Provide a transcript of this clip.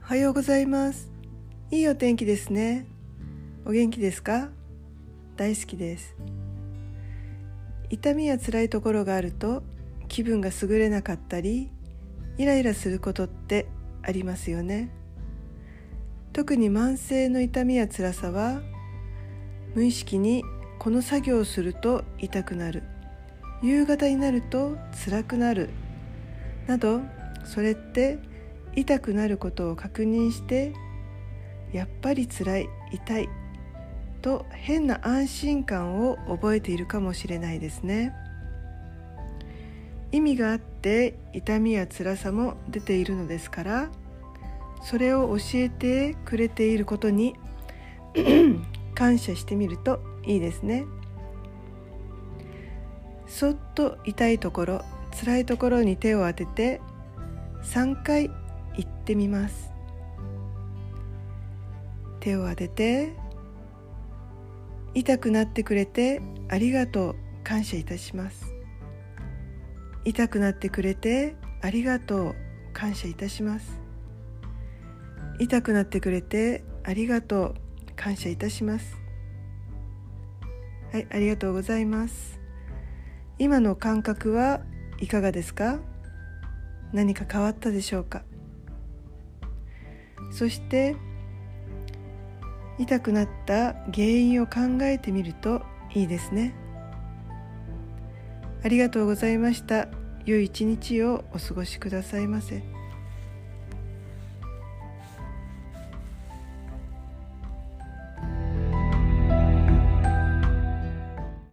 おはようございます。いいお天気ですね。お元気ですか？大好きです。痛みや辛いところがあると気分が優れなかったりイライラすることってありますよね。特に慢性の痛みや辛さは無意識にこの作業をすると痛くなる。夕方になると辛くなる。などそれって痛くなることを確認してやっぱり辛い痛いと変な安心感を覚えているかもしれないですね。意味があって痛みや辛さも出ているのですからそれを教えてくれていることに 感謝してみるといいですね。そっと痛いところ辛いところに手を当てて3回言ってみます。手を当てて痛くなってくれてありがとう感謝いたします。痛くなってくれてありがとう感謝いたします。痛くなってくれてありがとう感謝いたします。はいありがとうございます。今の感覚はいかがですか？何か変わったでしょうか？そして痛くなった原因を考えてみるといいですね。ありがとうございました。良い一日をお過ごしくださいませ。